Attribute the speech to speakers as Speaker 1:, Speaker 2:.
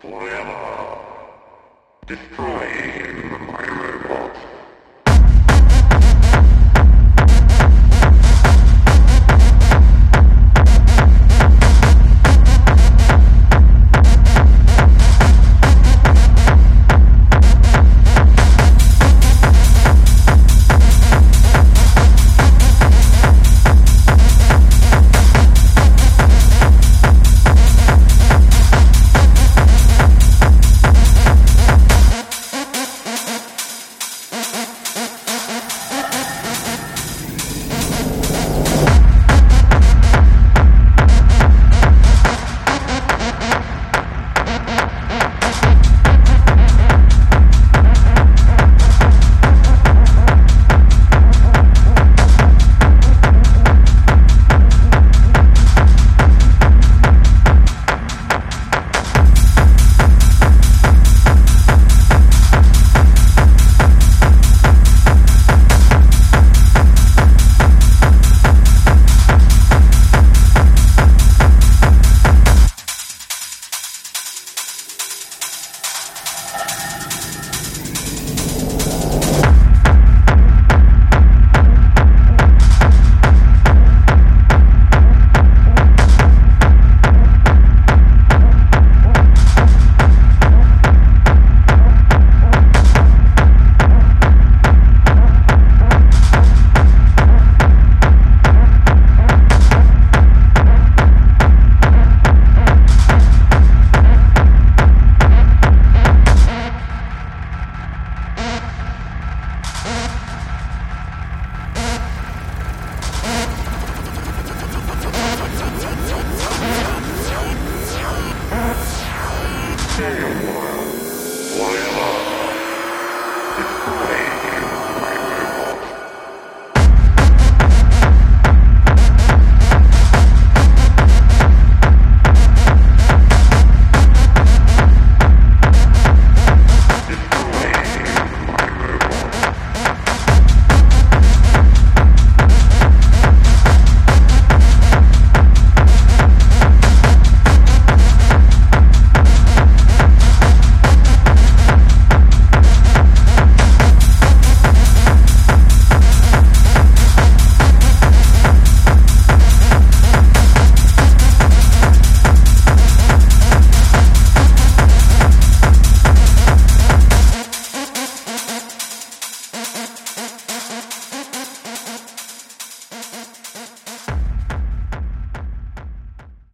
Speaker 1: Forever. My robot. Why am I?